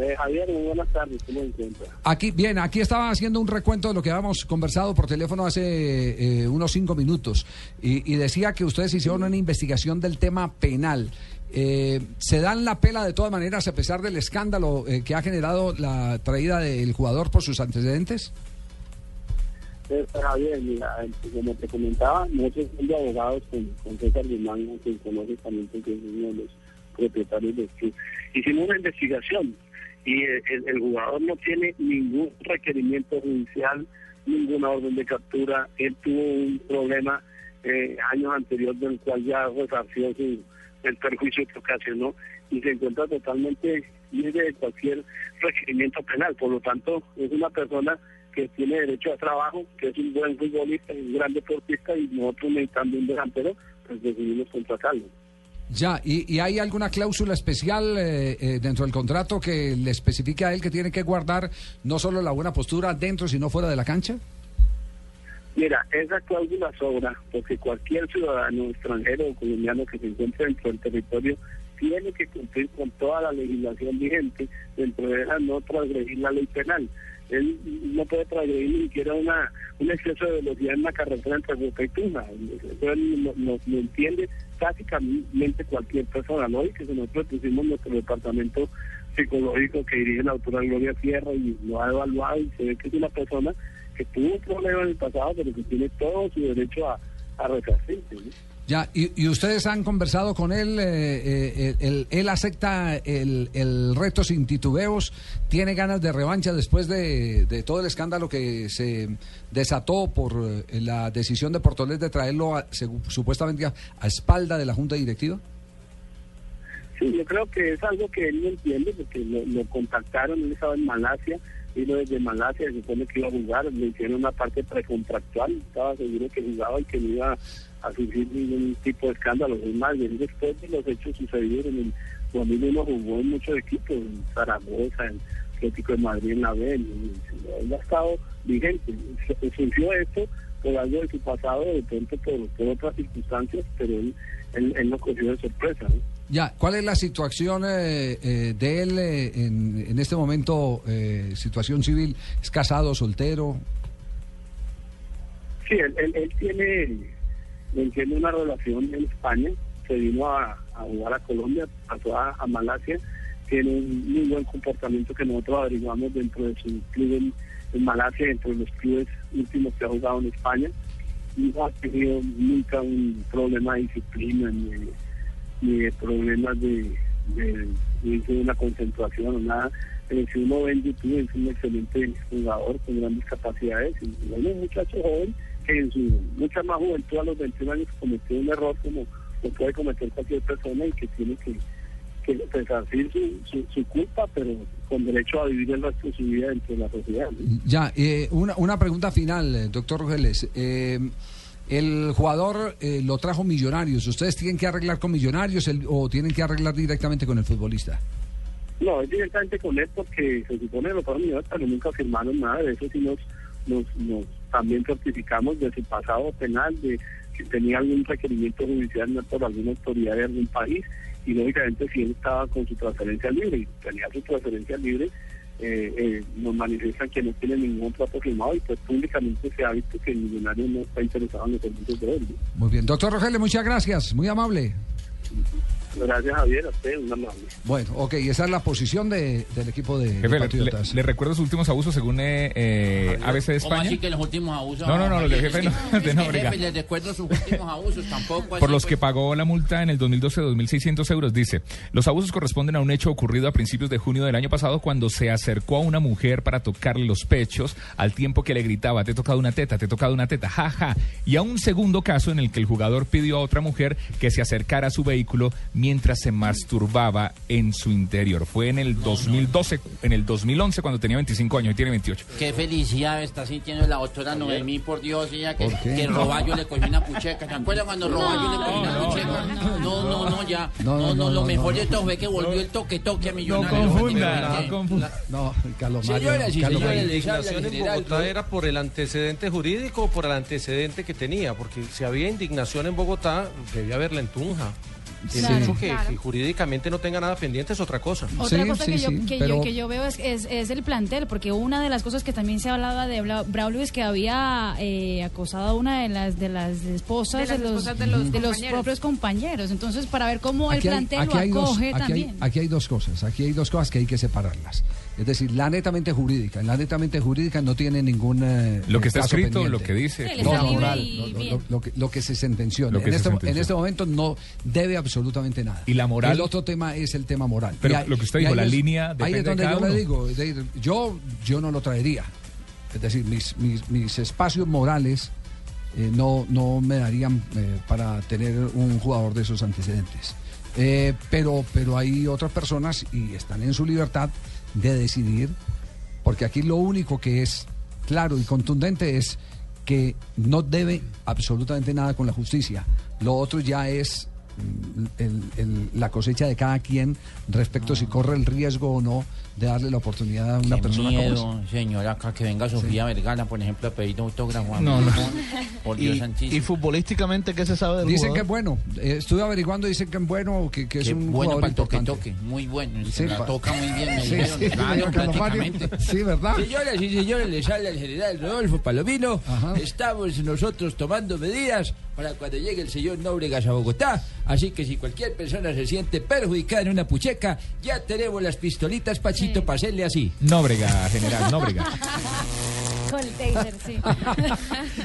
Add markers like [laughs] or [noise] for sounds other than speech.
Eh, Javier, muy buenas tardes. ¿Cómo se encuentra? Aquí, bien, aquí estaba haciendo un recuento de lo que habíamos conversado por teléfono hace eh, unos cinco minutos y, y decía que ustedes hicieron una investigación del tema penal. Eh, ¿Se dan la pela de todas maneras a pesar del escándalo eh, que ha generado la traída del jugador por sus antecedentes? Eh, Javier, mira, eh, como te comentaba, nosotros somos abogados con, con César Guzmán, que conoce también porque es uno de los propietarios del club. Hicimos una investigación y el, jugador no tiene ningún requerimiento judicial, ninguna orden de captura. Él tuvo un problema eh, años anteriores del cual ya resarció su, el perjuicio que ocasionó y se encuentra totalmente libre de cualquier requerimiento penal. Por lo tanto, es una persona que tiene derecho a trabajo, que es un buen futbolista, un gran deportista y nosotros necesitando un delantero, pues decidimos contratarlo. Ya, ¿y, y hay alguna cláusula especial eh, eh, dentro del contrato que le especifique a él que tiene que guardar no solo la buena postura dentro, sino fuera de la cancha? Mira, esa cláusula sobra porque cualquier ciudadano extranjero o colombiano que se encuentre dentro del territorio tiene que cumplir con toda la legislación vigente, dentro de ella no transgredir la ley penal. Él no puede transgredir ni siquiera una, un exceso de velocidad en una carretera entre Boca y Tuna. Eso él lo, lo- lo entiende prácticamente cualquier persona, ¿no? Y que nosotros pusimos nuestro departamento psicológico que dirige la autora Gloria Sierra y lo ha evaluado y se ve que es una persona que tuvo un problema en el pasado, pero que tiene todo su derecho a, a resarcirse. Ya, y, y ustedes han conversado con él, eh, eh, él, acepta el, el reto sin titubeos, tiene ganas de revancha después de, todo el escándalo que se desató por eh, la decisión de Portoles de traerlo a- segu- supuestamente a, a espalda de la Junta Directiva. Sí, yo creo que es algo que él no entiende porque lo, lo contactaron, él estaba en Malasia, vino desde Malasia, se supone que iba a jugar, le hicieron una parte precontractual, estaba seguro que jugaba y que no iba a sufrir ningún tipo de escándalo. Es más, después de los hechos sucedidos en el 2001 jugó en muchos equipos, en Zaragoza, en Atlético de Madrid, en la B, él ha estado vigente. Surgió esto por algo de su pasado, de pronto por, por otras circunstancias, pero él, él, él no cogió de sorpresa. ¿no? Ya, ¿cuál es la situación eh, eh, de él eh, en, en este momento, eh, situación civil? ¿Es casado, soltero? Sí, él, él, tiene, él una relación en España, se vino a, jugar a Colombia, pasó a, a Malasia, tiene un muy buen comportamiento que nosotros averiguamos dentro de su club en, en Malasia, dentro de los clubes últimos que ha jugado en España, y no ha tenido nunca un problema de disciplina ni ni de problemas de, de, de concentración o nada. Pero si uno ve YouTube, es un excelente jugador con grandes capacidades. Y bueno, un muchacho joven que en su mucha más juventud, a los 21 años, cometió un error como lo puede cometer cualquier persona y que tiene que, que resarcir su, su, culpa, pero con derecho a vivir el resto de su vida dentro de la sociedad. ¿no? Ya, eh, una, una pregunta final, doctor Rogeles. Eh, el jugador eh, lo trajo Millonarios. ¿Ustedes tienen que arreglar con Millonarios el- o tienen que arreglar directamente con el futbolista? No, es directamente con él porque se supone que los Estados Unidos pero nunca firmaron nada de eso, sí nos, nos, nos también certificamos de su pasado penal, de si tenía algún requerimiento judicial no por alguna autoridad de algún país y lógicamente si él estaba con su transferencia libre y tenía su transferencia libre, eh, eh, nos manifiestan que no tiene ningún trato firmado y pues públicamente se ha visto que el millonario no está interesado en los servicios de él. Muy bien. Doctor Rogeles, muchas gracias. Muy amable. Gracias Javier, a usted, un amable. Bueno, ok, esa es la posición de- del equipo de, de Jefe, le, Patriotas. le- le recuerdo sus últimos abusos según eh, eh, ABC de ¿Cómo España. así que los últimos abusos? No, no, no, los de jefe no, [laughs] que- de no, que, jefe, les recuerdo sus últimos abusos, tampoco así, Por los que pues. pagó la multa en el 2012 de 2.600 euros, dice, los abusos corresponden a un hecho ocurrido a principios de junio del año pasado cuando se acercó a una mujer para tocarle los pechos al tiempo que le gritaba, te he tocado una teta, te he tocado una teta, ja, ja. Y a un segundo caso en el que el jugador pidió a otra mujer que se acercara a su vehículo mientras se masturbaba en su interior. Fue en el 2012, en el 2011 cuando tenía 25 años y tiene 28. Qué felicidad está sintiendo la doctora Noemí, por Dios, ella que, que Roballo le cogió una pucheca. ¿Se acuerdan cuando Roballo le cogió una pucheca? No, no, no, ya. No, No, no, no, no, lo no, mejor no. de todo fue que volvió el toque toque a millonario. confunda, no confunda. No, Carlos Mario. Señoras y Carlos señores, general. Bogotá era por el antecedente jurídico o por el antecedente que tenía, porque si había indignación en Bogotá, debía haberla en Tunja. El Sí. hecho que, Claro. que jurídicamente no tenga nada pendiente es otra cosa. Otra Sí, cosa sí, que, yo, que, pero- yo, que yo veo es, es, es el plantel, porque una de las cosas que también se hablaba de Braulio es que había eh, acosado a una de las de las esposas De las de, los, esposas de los de los compañeros. propios compañeros. Entonces, para ver cómo el Aquí hay, plantel aquí lo hay dos, acoge aquí, hay, también. aquí hay dos cosas, aquí hay dos cosas que hay que separarlas. Es decir, la netamente jurídica, la netamente jurídica no tiene ningún eh, Lo que está caso escrito, pendiente. lo que dice. No, moral, lo, lo- lo que, lo que se que en, se este, sentenció. en este momento no debe absolutamente nada. ¿Y la moral? El otro tema es el tema moral. Pero Y ahí- lo que usted dijo, ahí la es- línea Ahí depende es de donde cada yo le uno. digo, es decir, yo, yo no lo traería. Es decir, mis, mis, mis espacios morales eh, no, no me darían eh, para tener un jugador de esos antecedentes. Eh, pero, pero hay otras personas y están en su libertad de decidir, porque aquí lo único que es claro y contundente es que no debe absolutamente nada con la justicia. Lo otro ya es el- el- la cosecha de cada quien respecto si corre el riesgo o no de darle la oportunidad a una Qué persona como esa. miedo, señora, acá que venga Sofía Vergara, por ejemplo, a pedir autógrafo. a No, no. Por [laughs] Dios Y, santísimo. y futbolísticamente, ¿qué se sabe del Dicen que es jugador? bueno. Eh, estuve averiguando, dicen que es bueno, que, que es un bueno jugador para el toque importante. toque, muy bueno. Sí, Se la toca muy bien, me [laughs] Sí, dijeron. sí, claro, prácticamente. [laughs] Sí, ¿verdad? Señoras y señores, les habla el general Rodolfo Palomino. Ajá. Estamos nosotros tomando medidas para cuando llegue el señor Nóbregas a Bogotá. Así que si cualquier persona se siente perjudicada en una pucheca, ya tenemos las pistolitas, Pachito, Sí. para hacerle así. Nóbrega, general, Nóbrega. [laughs] Con el taser, sí. [laughs]